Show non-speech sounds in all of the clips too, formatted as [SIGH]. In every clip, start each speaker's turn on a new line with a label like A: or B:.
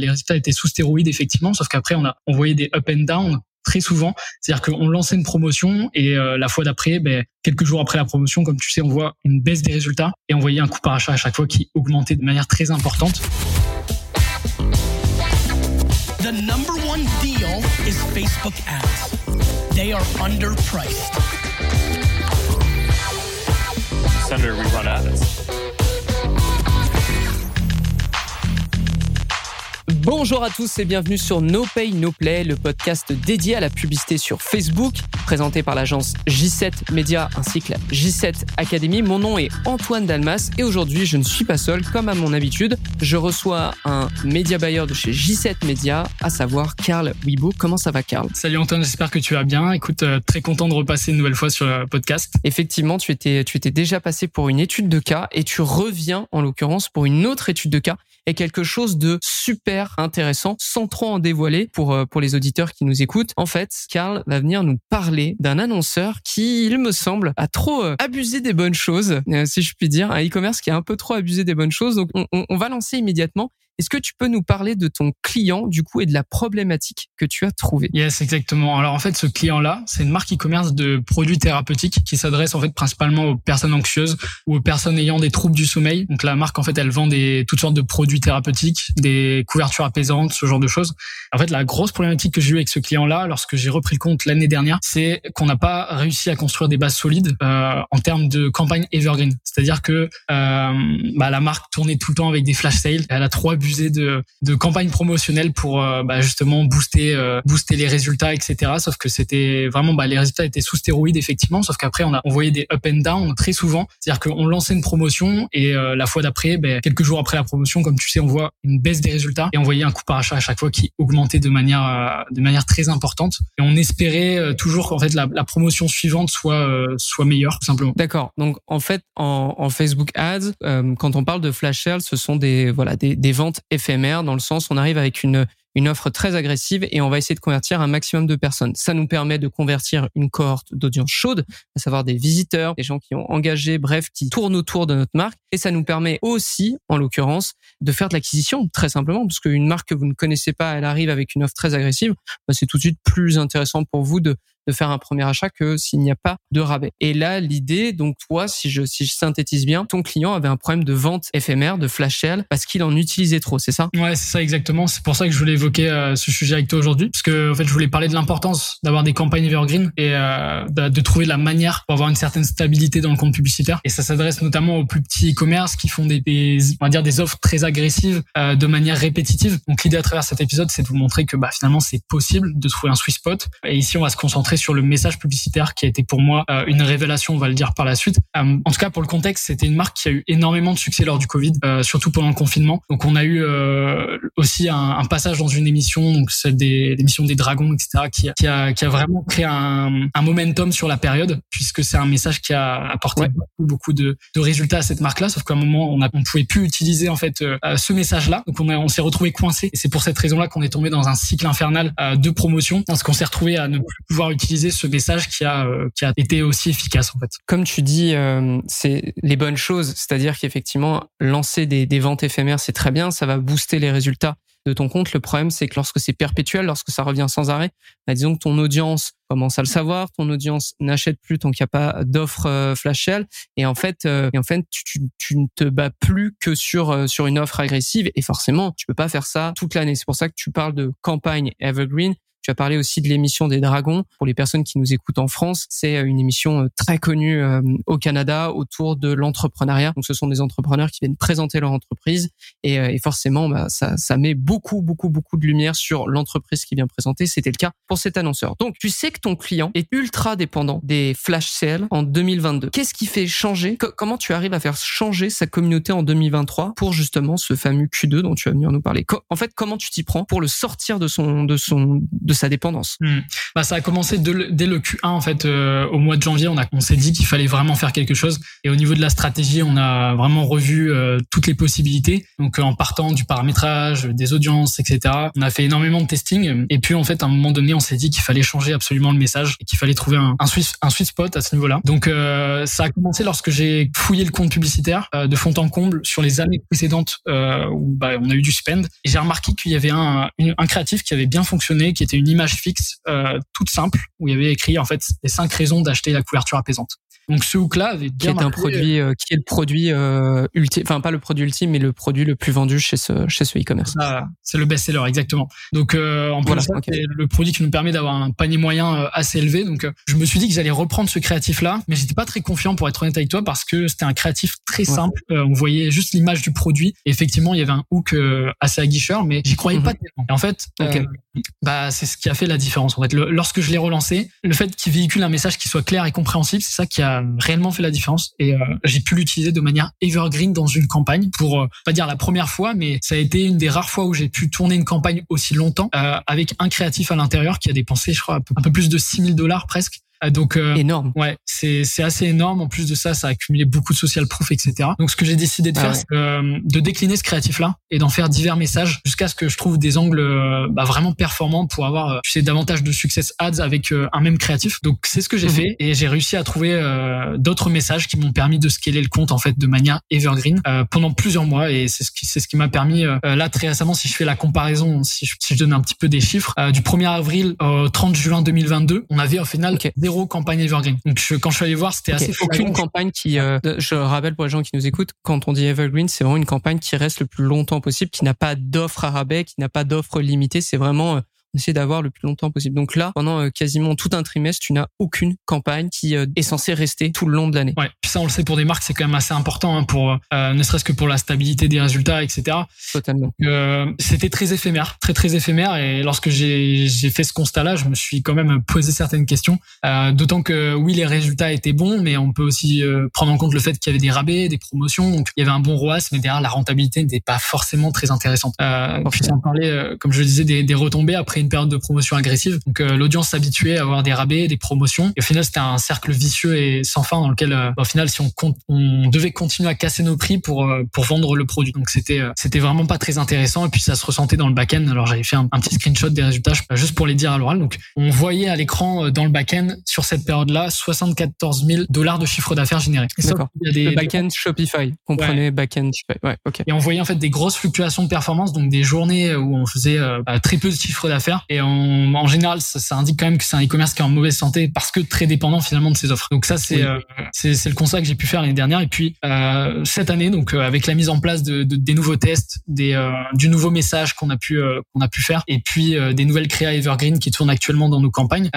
A: Les résultats étaient sous stéroïdes effectivement, sauf qu'après on a on voyait des up and down très souvent. C'est-à-dire qu'on lançait une promotion et euh, la fois d'après, ben, quelques jours après la promotion, comme tu sais, on voit une baisse des résultats et on voyait un coût par achat à chaque fois qui augmentait de manière très importante.
B: The number one deal is Facebook ads. They are underpriced.
C: Senator, we run ads.
D: Bonjour à tous et bienvenue sur No Pay No Play, le podcast dédié à la publicité sur Facebook, présenté par l'agence J7 Media ainsi que la J7 Academy. Mon nom est Antoine Dalmas et aujourd'hui je ne suis pas seul comme à mon habitude. Je reçois un média buyer de chez J7 Media, à savoir Carl Wibo. Comment ça va Carl
A: Salut Antoine, j'espère que tu vas bien. Écoute, euh, très content de repasser une nouvelle fois sur le podcast.
D: Effectivement, tu étais, tu étais déjà passé pour une étude de cas et tu reviens en l'occurrence pour une autre étude de cas et quelque chose de super intéressant sans trop en dévoiler pour, euh, pour les auditeurs qui nous écoutent. En fait, Carl va venir nous parler d'un annonceur qui, il me semble, a trop euh, abusé des bonnes choses, euh, si je puis dire, un e-commerce qui a un peu trop abusé des bonnes choses. Donc, on, on va lancer immédiatement est-ce que tu peux nous parler de ton client du coup et de la problématique que tu as trouvée?
A: Yes, exactement. Alors en fait, ce client-là, c'est une marque e-commerce de produits thérapeutiques qui s'adresse en fait principalement aux personnes anxieuses ou aux personnes ayant des troubles du sommeil. Donc la marque en fait, elle vend des toutes sortes de produits thérapeutiques, des couvertures apaisantes, ce genre de choses. En fait, la grosse problématique que j'ai eu avec ce client-là, lorsque j'ai repris le compte l'année dernière, c'est qu'on n'a pas réussi à construire des bases solides euh, en termes de campagne evergreen. C'est-à-dire que euh, bah, la marque tournait tout le temps avec des flash sales. Elle a trop abusé de, de campagnes promotionnelles pour euh, bah, justement booster euh, booster les résultats, etc. Sauf que c'était vraiment bah, les résultats étaient sous stéroïdes effectivement. Sauf qu'après on a on voyait des up and down très souvent. C'est-à-dire qu'on lançait une promotion et euh, la fois d'après, ben, quelques jours après la promotion, comme tu sais, on voit une baisse des résultats et on voyait un coût par achat à chaque fois qui augmentait de manière de manière très importante. Et on espérait toujours qu'en fait la, promotion suivante soit soit meilleure tout simplement.
D: D'accord. Donc en fait en, en Facebook Ads, quand on parle de flash sales, ce sont des voilà des, des ventes éphémère dans le sens on arrive avec une une offre très agressive et on va essayer de convertir un maximum de personnes. Ça nous permet de convertir une cohorte d'audience chaude, à savoir des visiteurs, des gens qui ont engagé, bref, qui tournent autour de notre marque. Et ça nous permet aussi, en l'occurrence, de faire de l'acquisition, très simplement, parce qu'une marque que vous ne connaissez pas, elle arrive avec une offre très agressive, bah, c'est tout de suite plus intéressant pour vous de de faire un premier achat que s'il n'y a pas de rabais. Et là, l'idée, donc toi, si je, synthétise bien, ton client avait un problème de vente éphémère, de flash sale, parce qu'il en utilisait trop, c'est ça?
A: Ouais, c'est ça exactement. C'est pour ça que je voulais évoquer euh, ce sujet avec toi aujourd'hui, parce que en fait, je voulais parler de l'importance d'avoir des campagnes evergreen et euh, de, de, trouver la manière pour avoir une certaine stabilité dans le compte publicitaire. Et ça s'adresse notamment aux plus petits e-commerce qui font des, des, on va dire des offres très agressives euh, de manière répétitive. Donc l'idée à travers cet épisode, c'est de vous montrer que bah, finalement, c'est possible de trouver un sweet spot. Et ici, on va se concentrer sur le message publicitaire qui a été pour moi euh, une révélation, on va le dire par la suite. Euh, en tout cas, pour le contexte, c'était une marque qui a eu énormément de succès lors du Covid, euh, surtout pendant le confinement. Donc, on a eu aussi un, un, passage dans une émission, donc celle des l'émission des dragons, etc., qui, qui, a, qui a vraiment créé un, un momentum sur la période, puisque c'est un message qui a apporté beaucoup, beaucoup de, de, résultats à cette marque-là. Sauf qu'à un moment, on ne on pouvait plus utiliser en fait ce message-là. Donc, on, a, on s'est retrouvé coincé. Et c'est pour cette raison-là qu'on est tombé dans un cycle infernal de promotion, parce qu'on s'est retrouvé à ne plus pouvoir utiliser ce message qui a euh, qui a été aussi efficace en fait.
D: Comme tu dis, euh, c'est les bonnes choses, c'est-à-dire qu'effectivement lancer des, ventes éphémères c'est très bien, ça va booster les résultats de ton compte. Le problème, c'est que lorsque c'est perpétuel, lorsque ça revient sans arrêt, bah, disons que ton audience commence à le savoir, ton audience n'achète plus tant qu'il n'y a pas d'offre euh, flash sale, et en fait, et en fait, tu, ne te bats plus que sur sur une offre agressive, et forcément, tu peux pas faire ça toute l'année. C'est pour ça que tu parles de campagne evergreen. Tu as parlé aussi de l'émission des Dragons. Pour les personnes qui nous écoutent en France, c'est euh, une émission euh, très connue euh, au Canada autour de l'entrepreneuriat. Donc, ce sont des entrepreneurs qui viennent présenter leur entreprise et, forcément, bah, ça, ça met beaucoup, beaucoup, beaucoup de lumière sur l'entreprise qui vient présenter. C'était le cas pour cet annonceur. Donc, tu sais que ton client est ultra dépendant des flash sales en 2022. Qu'est-ce qui fait changer? Comment tu arrives à faire changer sa communauté en 2023 pour justement ce fameux Q2 dont tu vas venir nous parler? En fait, comment tu t'y prends pour le sortir de son de son sa dépendance.
A: Hmm. Bah, ça a commencé dès le, dès le Q1 en fait. Euh, au mois de janvier, on, a, on s'est dit qu'il fallait vraiment faire quelque chose. Et au niveau de la stratégie, on a vraiment revu euh, toutes les possibilités. Donc en partant du paramétrage, des audiences, etc. On a fait énormément de testing. Et puis en fait, à un moment donné, on s'est dit qu'il fallait changer absolument le message et qu'il fallait trouver un, un sweet spot à ce niveau-là. Donc ça a commencé lorsque j'ai fouillé le compte publicitaire de fond en comble sur les années précédentes où bah, on a eu du spend. Et j'ai remarqué qu'il y avait un, un créatif qui avait bien fonctionné, qui était une image fixe, euh, toute simple, où il y avait écrit en fait les cinq raisons d'acheter la couverture apaisante. Donc ce hook-là avait bien
D: qui est un produit euh, qui est le produit euh, ultime, enfin pas le produit ultime, mais le produit le plus vendu chez ce chez ce e-commerce.
A: Ah, c'est le best-seller exactement. Donc euh, en plus voilà, c'est le produit qui nous permet d'avoir un panier moyen euh, assez élevé. Donc euh, je me suis dit que j'allais reprendre ce créatif-là, mais j'étais pas très confiant pour être honnête avec toi parce que c'était un créatif très simple. on voyait juste l'image du produit. Et effectivement, il y avait un hook assez aguicheur, mais j'y croyais pas mhm. tellement. Et en fait, bah c'est ce qui a fait la différence. En fait, lorsque je l'ai relancé, le fait qu'il véhicule un message qui soit clair et compréhensible, c'est ça qui a réellement fait la différence. Et euh, j'ai pu l'utiliser de manière evergreen dans une campagne pour, euh, pas dire la première fois, mais ça a été une des rares fois où j'ai pu tourner une campagne aussi longtemps euh, avec un créatif à l'intérieur qui a dépensé, je crois, un peu plus de 6000 dollars presque
D: donc euh, énorme.
A: Ouais, c'est c'est assez énorme. En plus de ça, ça a accumulé beaucoup de social proof, etc. Donc ce que j'ai décidé de ah faire, c'est euh, de décliner ce créatif-là et d'en faire divers messages jusqu'à ce que je trouve des angles euh, bah, vraiment performants pour avoir, tu sais, davantage de success ads avec un même créatif. Donc c'est ce que j'ai mhm. fait et j'ai réussi à trouver d'autres messages qui m'ont permis de scaler le compte en fait de manière evergreen pendant plusieurs mois et c'est ce qui c'est ce qui m'a permis là très récemment si je fais la comparaison, si je, si je donne un petit peu des chiffres, du 1er avril au 30 juin 2022, on avait au final campagne evergreen. Donc quand je suis allé voir, c'était assez
D: aucune campagne qui. Euh, je rappelle pour les gens qui nous écoutent, quand on dit evergreen, c'est vraiment une campagne qui reste le plus longtemps possible, qui n'a pas d'offre à rabais, qui n'a pas d'offre limitée. C'est vraiment euh, essayer d'avoir le plus longtemps possible. Donc là, pendant euh, quasiment tout un trimestre, tu n'as aucune campagne qui euh, est censée rester tout le long de l'année.
A: Ouais, puis ça on le sait pour des marques, c'est quand même assez important hein, pour euh, ne serait-ce que pour la stabilité des résultats, etc.
D: Totalement.
A: C'était très éphémère, très très éphémère. Et lorsque j'ai fait ce constat-là, je me suis quand même posé certaines questions. D'autant que oui, les résultats étaient bons, mais on peut aussi prendre en compte le fait qu'il y avait des rabais, des promotions, donc il y avait un bon ROAS, mais derrière la rentabilité n'était pas forcément très intéressante. Euh, puis sans parler, comme je le disais, des, des retombées après une période de promotion agressive. Donc euh, l'audience s'habituait à avoir des rabais, des promotions. Et au final, c'était un cercle vicieux et sans fin dans lequel, euh, au final, si on, compte, on devait continuer à casser nos prix pour euh, pour vendre le produit. Donc c'était c'était vraiment pas très intéressant. Et puis ça se ressentait dans le back-end. Alors j'avais fait un, petit screenshot des résultats juste pour les dire à l'oral. Donc on voyait à l'écran dans le back-end sur cette période-là 74 000 dollars de chiffre d'affaires généré.
D: D'accord. Le back-end Shopify. Comprenez back-end Shopify. Ouais. Ok.
A: Et on voyait en fait des grosses fluctuations de performance, donc des journées où on faisait bah, très peu de chiffre d'affaires et en général, ça, indique quand même que c'est un e-commerce qui est en mauvaise santé parce que très dépendant finalement de ses offres. Donc ça, c'est euh, c'est le constat que j'ai pu faire l'année dernière. Et puis euh, cette année, donc euh, avec la mise en place de, de des nouveaux tests, des du nouveau message qu'on a pu qu'on a pu faire, et puis des nouvelles créas evergreen qui tournent actuellement dans nos campagnes,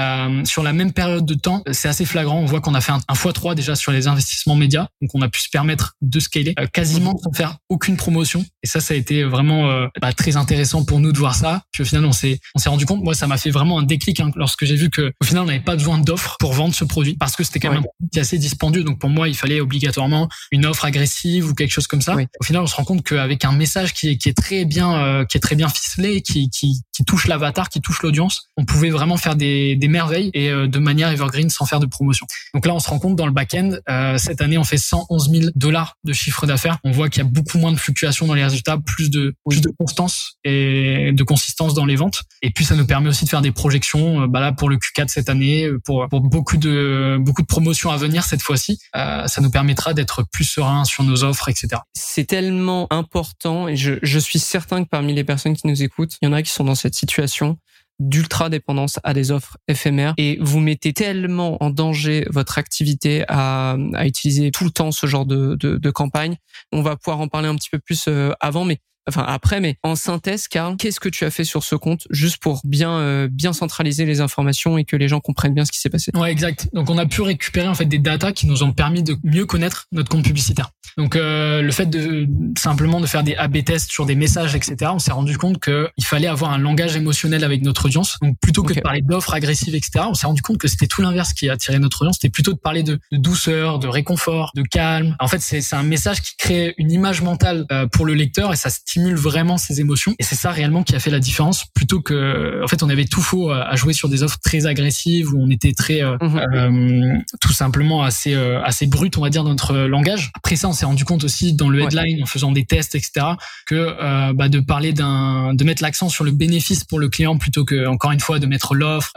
A: sur la même période de temps, c'est assez flagrant. On voit qu'on a fait un, un x3 déjà sur les investissements médias, donc on a pu se permettre de scaler quasiment sans faire aucune promotion. Et ça, ça a été vraiment bah, très intéressant pour nous de voir ça. Puis au final, on s'est s'est rendu compte. Moi, ça m'a fait vraiment un déclic hein, lorsque j'ai vu que au final on n'avait pas besoin d'offres pour vendre ce produit parce que c'était quand même un produit assez dispendieux. Donc pour moi, il fallait obligatoirement une offre agressive ou quelque chose comme ça. Au final, on se rend compte qu'avec un message qui est, qui est très bien euh, qui est très bien ficelé, qui, qui, qui touche l'avatar, qui touche l'audience, on pouvait vraiment faire des, des merveilles et euh, de manière evergreen sans faire de promotion. Donc là, on se rend compte dans le back-end, euh, cette année, on fait 111 000 dollars de chiffre d'affaires. On voit qu'il y a beaucoup moins de fluctuations dans les résultats, plus de plus de constance et de consistance dans les ventes. Et puis ça nous permet aussi de faire des projections euh, bah là pour le Q4 cette année, euh, pour, pour beaucoup de beaucoup de promotions à venir cette fois-ci, euh, ça nous permettra d'être plus serein sur nos offres, etc.
D: C'est tellement important et je, je suis certain que parmi les personnes qui nous écoutent, il y en a qui sont dans cette situation d'ultra dépendance à des offres éphémères et vous mettez tellement en danger votre activité à, à utiliser tout le temps ce genre de, de, de campagne. On va pouvoir en parler un petit peu plus avant, mais enfin après, mais en synthèse, Karl, qu'est-ce que tu as fait sur ce compte juste pour bien euh, bien centraliser les informations et que les gens comprennent bien ce qui s'est passé?
A: Ouais, exact. Donc on a pu récupérer en fait des datas qui nous ont permis de mieux connaître notre compte publicitaire. Donc euh, le fait de simplement de faire des A/B tests sur des messages, etc. On s'est rendu compte que il fallait avoir un langage émotionnel avec notre audience. Donc plutôt que de parler d'offres agressives, etc. On s'est rendu compte que c'était tout l'inverse qui attirait notre audience. C'était plutôt de parler de, de, douceur, de réconfort, de calme. En fait, c'est un message qui crée une image mentale euh, pour le lecteur et ça stimule vraiment ses émotions. Et c'est ça réellement qui a fait la différence, plutôt que, en fait, on avait tout faux à jouer sur des offres très agressives où on était très, euh, mhm. euh, tout simplement assez, euh, assez brut, on va dire, dans notre langage. Après ça, on s'est rendu compte aussi dans le headline, en faisant des tests, etc., que bah, de parler d'un, de mettre l'accent sur le bénéfice pour le client plutôt que, encore une fois, de mettre l'offre,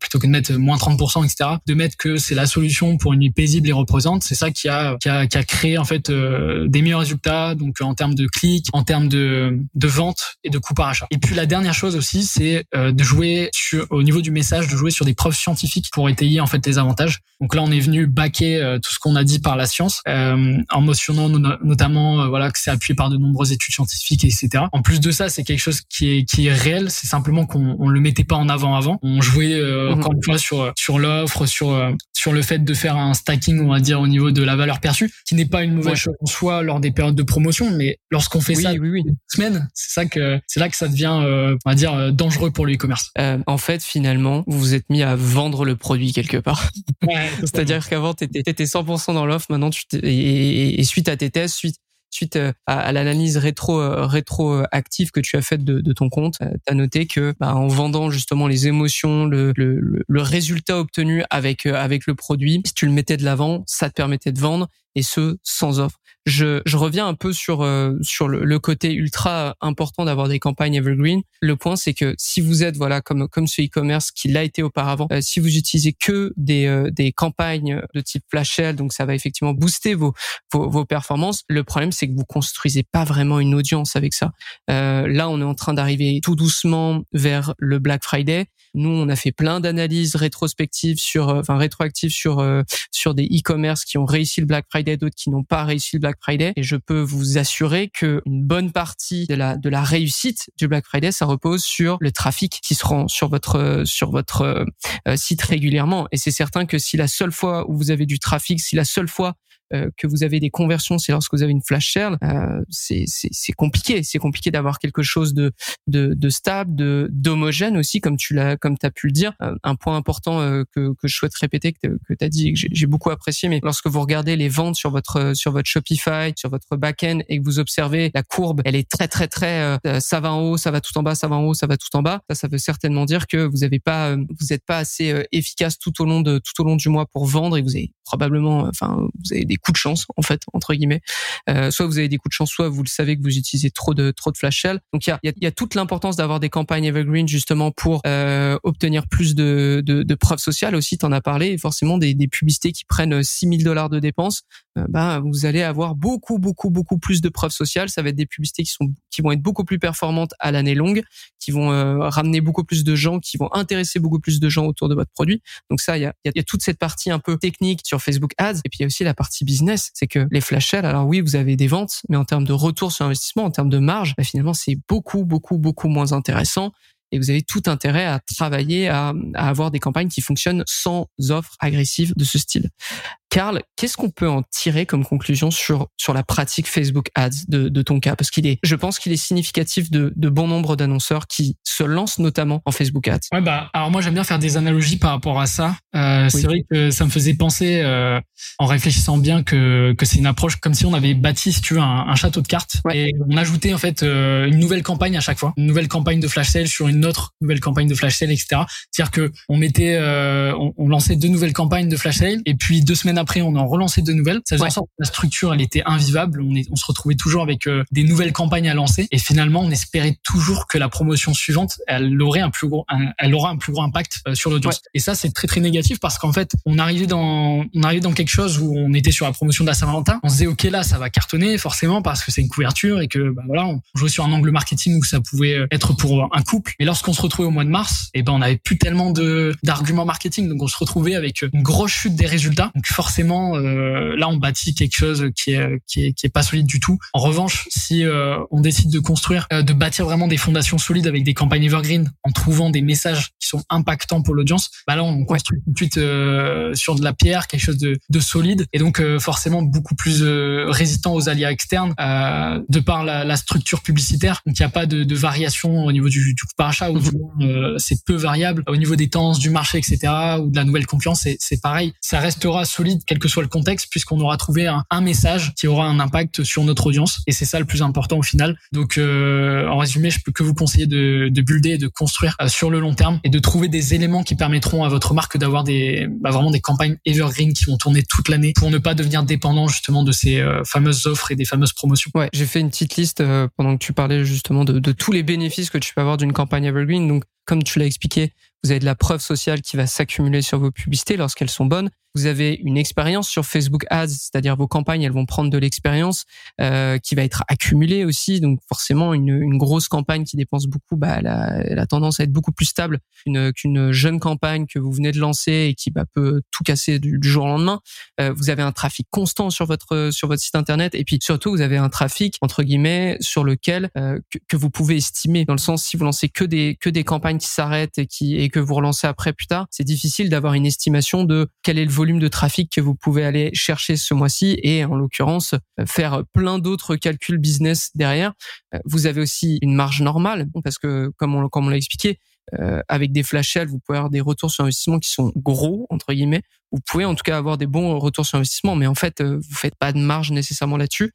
A: plutôt que de mettre moins 30%, etc., de mettre que c'est la solution pour une nuit paisible et représente, c'est ça qui a, qui a, qui a créé en fait des meilleurs résultats, donc en termes de clics, en termes de, de vente et de coût par achat. Et puis la dernière chose aussi, c'est de jouer sur, au niveau du message, de jouer sur des preuves scientifiques pour étayer en fait les avantages. Donc là, on est venu baquer euh, tout ce qu'on a dit par la science, euh, en mentionnant notamment euh, voilà que c'est appuyé par de nombreuses études scientifiques, etc. En plus de ça, c'est quelque chose qui est qui est réel. C'est simplement qu'on on le mettait pas en avant avant. On jouait mhm. encore une fois sur sur l'offre, sur sur le fait de faire un stacking, on va dire au niveau de la valeur perçue, qui n'est pas une mauvaise chose en soi lors des périodes de promotion, mais lorsqu'on fait ça oui, oui. Semaines, c'est ça que c'est là que ça devient, on va dire, dangereux pour le e-commerce.
D: en fait, finalement, vous vous êtes mis à vendre le produit quelque part. [LAUGHS] C'est-à-dire qu'avant, tu étais, 100% dans l'offre, maintenant, tu et, et, suite à tes tests, suite, suite euh, à, l'analyse rétro euh, rétro active que tu as faite de, de ton compte, euh, tu as noté que bah, en vendant justement les émotions, le, le, le résultat obtenu avec avec le produit, si tu le mettais de l'avant, ça te permettait de vendre et ce sans offre je, je reviens un peu sur euh, sur le, le, côté ultra important d'avoir des campagnes evergreen. Le point, c'est que si vous êtes voilà comme comme ce e-commerce qui l'a été auparavant, euh, si vous utilisez que des euh, des campagnes de type flash sale, donc ça va effectivement booster vos vos, vos performances. Le problème, c'est que vous construisez pas vraiment une audience avec ça. là, on est en train d'arriver tout doucement vers le Black Friday. Nous, on a fait plein d'analyses rétrospectives sur, enfin rétroactives sur sur des e-commerce qui ont réussi le Black Friday, d'autres qui n'ont pas réussi le Black Friday. Et je peux vous assurer que une bonne partie de la de la réussite du Black Friday, ça repose sur le trafic qui se rend sur votre sur votre euh, site régulièrement. Et c'est certain que si la seule fois où vous avez du trafic, si la seule fois euh, que vous avez des conversions, c'est lorsque vous avez une flash sale, euh, c'est compliqué. C'est compliqué d'avoir quelque chose de, de, de stable, de d'homogène aussi, comme tu l'as, comme as pu le dire. Euh, un point important que, que je souhaite répéter, que, tu as dit que j'ai beaucoup apprécié, mais lorsque vous regardez les ventes sur votre sur votre Shopify, sur votre backend et que vous observez la courbe, elle est très très très, ça va en haut, ça va tout en bas, ça va en haut, ça va tout en bas. Ça, ça veut certainement dire que vous avez pas, vous n'êtes pas assez efficace tout au long de tout au long du mois pour vendre et vous avez probablement, enfin, vous avez des coups de chance en fait entre guillemets. Euh, soit vous avez des coups de chance, soit vous le savez que vous utilisez trop de trop de flash sale. Donc il y a, y, a, y a, toute l'importance d'avoir des campagnes evergreen justement pour euh, obtenir plus de, de, de, preuves sociales aussi. T'en as parlé. Et forcément des, des publicités qui prennent 6000 dollars de dépenses, euh, bah vous allez avoir beaucoup beaucoup beaucoup plus de preuves sociales. Ça va être des publicités qui sont qui vont être beaucoup plus performantes à l'année longue, qui vont euh, ramener beaucoup plus de gens, qui vont intéresser beaucoup plus de gens autour de votre produit. Donc ça, il y a, y a toute cette partie un peu technique sur Facebook Ads, et puis il y a aussi la partie business, c'est que les flash sales, alors oui, vous avez des ventes, mais en termes de retour sur investissement, en termes de marge, bah, finalement, c'est beaucoup, beaucoup, beaucoup moins intéressant et vous avez tout intérêt à travailler à, à, avoir des campagnes qui fonctionnent sans offres agressives de ce style. Karl, qu'est-ce qu'on peut en tirer comme conclusion sur sur la pratique Facebook Ads de, de ton cas? Parce qu'il est, je pense qu'il est significatif de, de bon nombre d'annonceurs qui se lancent notamment en Facebook Ads.
A: Ouais, bah alors moi j'aime bien faire des analogies par rapport à ça. Euh, C'est vrai que ça me faisait penser, euh, en réfléchissant bien, que que c'est une approche comme si on avait bâti, si tu veux, un, un château de cartes et on ajoutait en fait euh, une nouvelle campagne à chaque fois, une nouvelle campagne de flash sale sur une autre nouvelle campagne de flash sale, etc. C'est-à-dire que on mettait, on, on lançait deux nouvelles campagnes de flash sale et puis deux semaines après, on en relançait de nouvelles. Ça faisait en sorte que la structure, elle était invivable. On, est, on se retrouvait toujours avec euh, des nouvelles campagnes à lancer. Et finalement, on espérait toujours que la promotion suivante, elle aurait un plus gros, elle aura un plus gros impact euh, sur l'audience. Et ça, c'est très très négatif parce qu'en fait, on arrivait dans, on arrivait dans quelque chose où on était sur la promotion de la Saint-Valentin. On se disait, ok, là, ça va cartonner forcément parce que c'est une couverture et que, bah, voilà, on jouait sur un angle marketing où ça pouvait euh, être pour un couple. Et lorsqu'on se retrouvait au mois de mars, et eh ben, on avait plus tellement de d'arguments marketing. Donc, on se retrouvait avec une grosse chute des résultats. Donc, forcément, euh, là on bâtit quelque chose qui est, qui est qui est pas solide du tout. En revanche, si euh, on décide de construire, euh, de bâtir vraiment des fondations solides avec des campagnes evergreen, en trouvant des messages qui sont impactants pour l'audience, bah là on construit tout de suite sur de la pierre, quelque chose de, de solide et donc forcément beaucoup plus résistant aux aléas externes de par la, la, structure publicitaire. Donc il n'y a pas de, de, variation au niveau du, du coût par achat ou du moins c'est peu variable au niveau des tendances du marché, etc. ou de la nouvelle concurrence, c'est pareil. Ça restera solide quel que soit le contexte puisqu'on aura trouvé un, message qui aura un impact sur notre audience et c'est ça le plus important au final. Donc en résumé, je peux que vous conseiller de, de builder et de construire sur le long terme et de trouver des éléments qui permettront à votre marque d'avoir des bah, vraiment des campagnes evergreen qui vont tourner toute l'année pour ne pas devenir dépendant justement de ces euh, fameuses offres et des fameuses promotions.
D: Ouais, j'ai fait une petite liste euh, pendant que tu parlais justement de, de tous les bénéfices que tu peux avoir d'une campagne evergreen. Donc comme tu l'as expliqué, vous avez de la preuve sociale qui va s'accumuler sur vos publicités lorsqu'elles sont bonnes. Vous avez une expérience sur Facebook Ads, c'est-à-dire vos campagnes, elles vont prendre de l'expérience euh, qui va être accumulée aussi. Donc forcément, une, une grosse campagne qui dépense beaucoup, bah, elle, a, elle a tendance à être beaucoup plus stable qu'une jeune campagne que vous venez de lancer et qui bah, peut tout casser du, jour au lendemain. Euh, vous avez un trafic constant sur votre sur votre site internet et puis surtout vous avez un trafic entre guillemets sur lequel euh, que, vous pouvez estimer. Dans le sens si vous lancez que des que des campagnes qui s'arrêtent et qui et que vous relancez après plus tard, c'est difficile d'avoir une estimation de quel est le volume de trafic que vous pouvez aller chercher ce mois-ci et en l'occurrence faire plein d'autres calculs business derrière. Euh, vous avez aussi une marge normale parce que comme on, comme on l'a expliqué, euh, avec des flash sales, vous pouvez avoir des retours sur investissement qui sont gros entre guillemets. Vous pouvez en tout cas avoir des bons retours sur investissement, mais en fait, euh, vous faites pas de marge nécessairement là-dessus.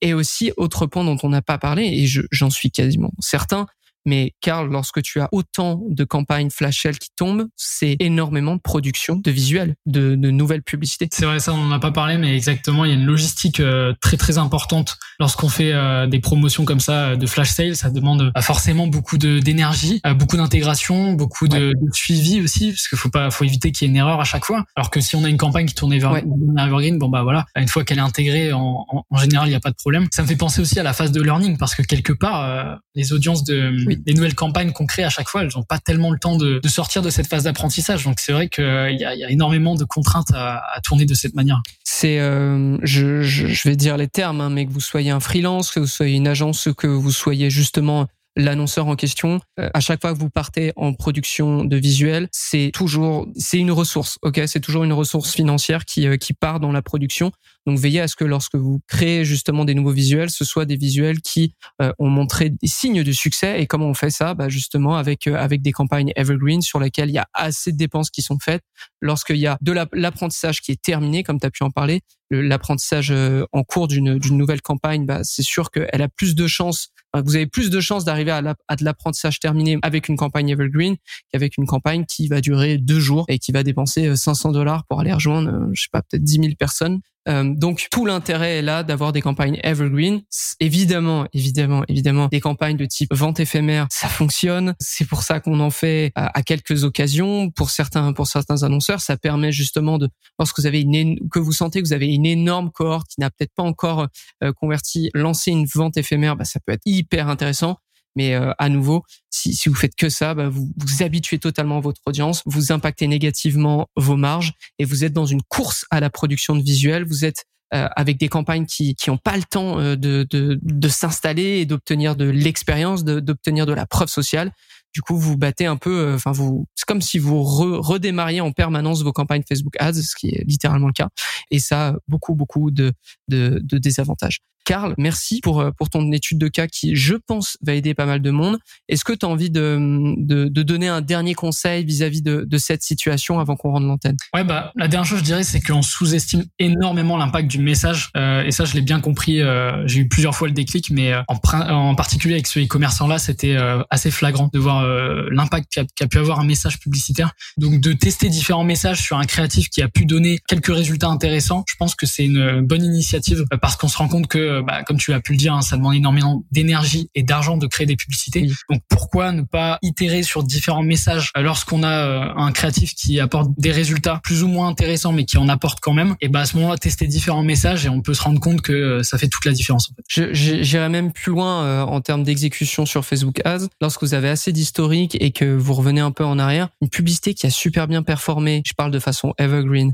D: Et aussi, autre point dont on n'a pas parlé, et j'en suis quasiment certain, mais Karl, lorsque tu as autant de campagnes flash qui tombent, c'est énormément de production de visuels, de, de nouvelles publicités.
A: C'est vrai, ça on n'en a pas parlé, mais exactement, il y a une logistique euh, très très importante lorsqu'on fait euh, des promotions comme ça euh, de flash sale. Ça demande forcément beaucoup d'énergie, beaucoup d'intégration, beaucoup de, de, suivi aussi, parce qu'il faut pas, faut éviter qu'il y ait une erreur à chaque fois. Alors que si on a une campagne qui tourne vers ouais. Evergreen, bon bah voilà, une fois qu'elle est intégrée, en, en, en général, il n'y a pas de problème. Ça me fait penser aussi à la phase de learning, parce que quelque part, les audiences de les nouvelles campagnes qu'on crée à chaque fois, elles n'ont pas tellement le temps de, de, sortir de cette phase d'apprentissage. Donc c'est vrai qu'il y a, y a, énormément de contraintes à, à, tourner de cette manière.
D: C'est, euh, je, je, je, vais dire les termes, hein, mais que vous soyez un freelance, que vous soyez une agence, que vous soyez justement l'annonceur en question, euh, à chaque fois que vous partez en production de visuels, c'est toujours c'est une ressource, ok, c'est toujours une ressource financière qui euh, qui part dans la production. Donc veillez à ce que lorsque vous créez justement des nouveaux visuels, ce soit des visuels qui euh, ont montré des signes de succès. Et comment on fait ça? Bah Justement avec euh, avec des campagnes evergreen sur lesquelles il y a assez de dépenses qui sont faites. Lorsqu'il y a de l'apprentissage qui est terminé, comme tu as pu en parler, l'apprentissage euh, en cours d'une nouvelle campagne, bah, c'est sûr qu'elle a plus de chances, vous avez plus de chances d'arriver à, à, de l'apprentissage terminé avec une campagne evergreen qu'avec une campagne qui va durer deux jours et qui va dépenser 500 dollars pour aller rejoindre, je sais pas, peut-être 10 000 personnes. Euh, donc tout l'intérêt est là d'avoir des campagnes evergreen. Évidemment, évidemment, évidemment, des campagnes de type vente éphémère, ça fonctionne. C'est pour ça qu'on en fait à, quelques occasions. Pour certains, pour certains annonceurs, ça permet justement de, lorsque vous avez une, que vous sentez que vous avez une énorme cohorte qui n'a peut-être pas encore euh, converti, lancer une vente éphémère, bah, ça peut être hyper intéressant. Mais euh, à nouveau, si, si vous faites que ça, bah, vous vous habituez totalement votre audience, vous impactez négativement vos marges et vous êtes dans une course à la production de visuels. Vous êtes euh, avec des campagnes qui qui ont pas le temps euh, de de, de s'installer et d'obtenir de l'expérience, d'obtenir de, la preuve sociale. Du coup, vous battez un peu. Euh, enfin, vous c'est comme si vous redémarriez en permanence vos campagnes Facebook Ads, ce qui est littéralement le cas. Et ça, beaucoup beaucoup de de, de désavantages. Karl, merci pour, euh, pour ton étude de cas qui, je pense, va aider pas mal de monde. Est-ce que tu as envie de, de, de, donner un dernier conseil vis-à-vis de, de cette situation avant qu'on rende l'antenne?
A: Ouais, bah, la dernière chose, je dirais, c'est qu'on sous-estime énormément l'impact du message. Euh, et ça, je l'ai bien compris. Euh, j'ai eu plusieurs fois le déclic, mais euh, en, en particulier avec ce e-commerçant-là, c'était euh, assez flagrant de voir l'impact qu'a qu pu avoir un message publicitaire. Donc, de tester différents messages sur un créatif qui a pu donner quelques résultats intéressants, je pense que c'est une bonne initiative parce qu'on se rend compte que bah, comme tu as pu le dire, hein, ça demande énormément d'énergie et d'argent de créer des publicités. Donc pourquoi ne pas itérer sur différents messages euh, lorsqu'on a euh, un créatif qui apporte des résultats plus ou moins intéressants, mais qui en apporte quand même? Et bah à ce moment-là, tester différents messages et on peut se rendre compte que euh, ça fait toute la différence. En
D: fait. J'irais même plus loin en termes d'exécution sur Facebook Ads. Lorsque vous avez assez d'historique et que vous revenez un peu en arrière, une publicité qui a super bien performé, je parle de façon evergreen,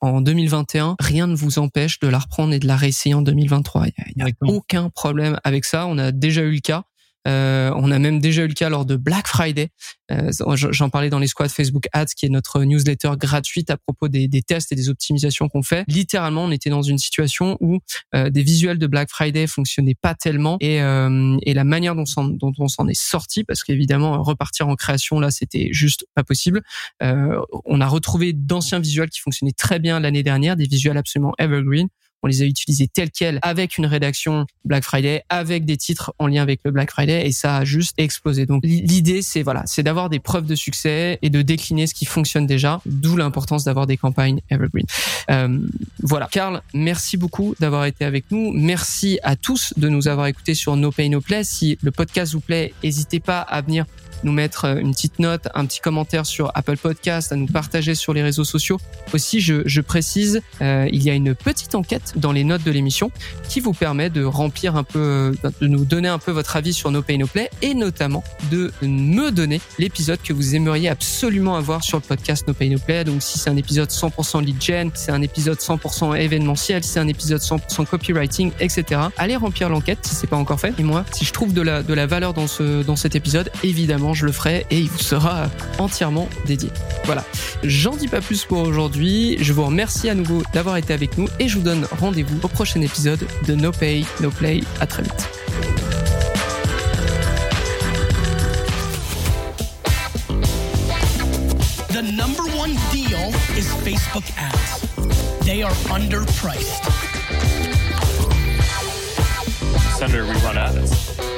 D: en 2021, rien ne vous empêche de la reprendre et de la réessayer en 2023. Il n'y a aucun problème avec ça. On a déjà eu le cas. Euh, on a même déjà eu le cas lors de Black Friday. Euh, J'en parlais dans les squads Facebook Ads, qui est notre newsletter gratuite à propos des, des tests et des optimisations qu'on fait. Littéralement, on était dans une situation où euh, des visuels de Black Friday fonctionnaient pas tellement et, euh, et la manière dont, dont on s'en est sorti, parce qu'évidemment repartir en création là, c'était juste pas possible. Euh, on a retrouvé d'anciens visuels qui fonctionnaient très bien l'année dernière, des visuels absolument evergreen on les a utilisés tels quels avec une rédaction Black Friday, avec des titres en lien avec le Black Friday et ça a juste explosé. Donc l'idée c'est voilà, c'est d'avoir des preuves de succès et de décliner ce qui fonctionne déjà, d'où l'importance d'avoir des campagnes evergreen. Euh, voilà, Karl, merci beaucoup d'avoir été avec nous. Merci à tous de nous avoir écoutés sur No Pay No Play. Si le podcast vous plaît, n'hésitez pas à venir nous mettre euh, une petite note, un petit commentaire sur Apple Podcast, à nous partager sur les réseaux sociaux. Aussi, je, je précise, euh, il y a une petite enquête dans les notes de l'émission qui vous permet de remplir un peu, euh, de nous donner un peu votre avis sur No Pay No Play et notamment de me donner l'épisode que vous aimeriez absolument avoir sur le podcast No Pay No Play. Donc, si c'est un épisode 100% lead gen, c'est un épisode 100% événementiel, c'est un épisode 100% copywriting, etc. Allez remplir l'enquête si c'est pas encore fait. Et moi, si je trouve de la, de la valeur dans ce, dans cet épisode, évidemment, je le ferai et il vous sera entièrement dédié. Voilà. J'en dis pas plus pour aujourd'hui. Je vous remercie à nouveau d'avoir été avec nous et je vous donne rendez-vous au prochain épisode de No Pay, No Play. À très vite.
B: The number one deal is Facebook ads. They are underpriced.
C: Senator, we run ads.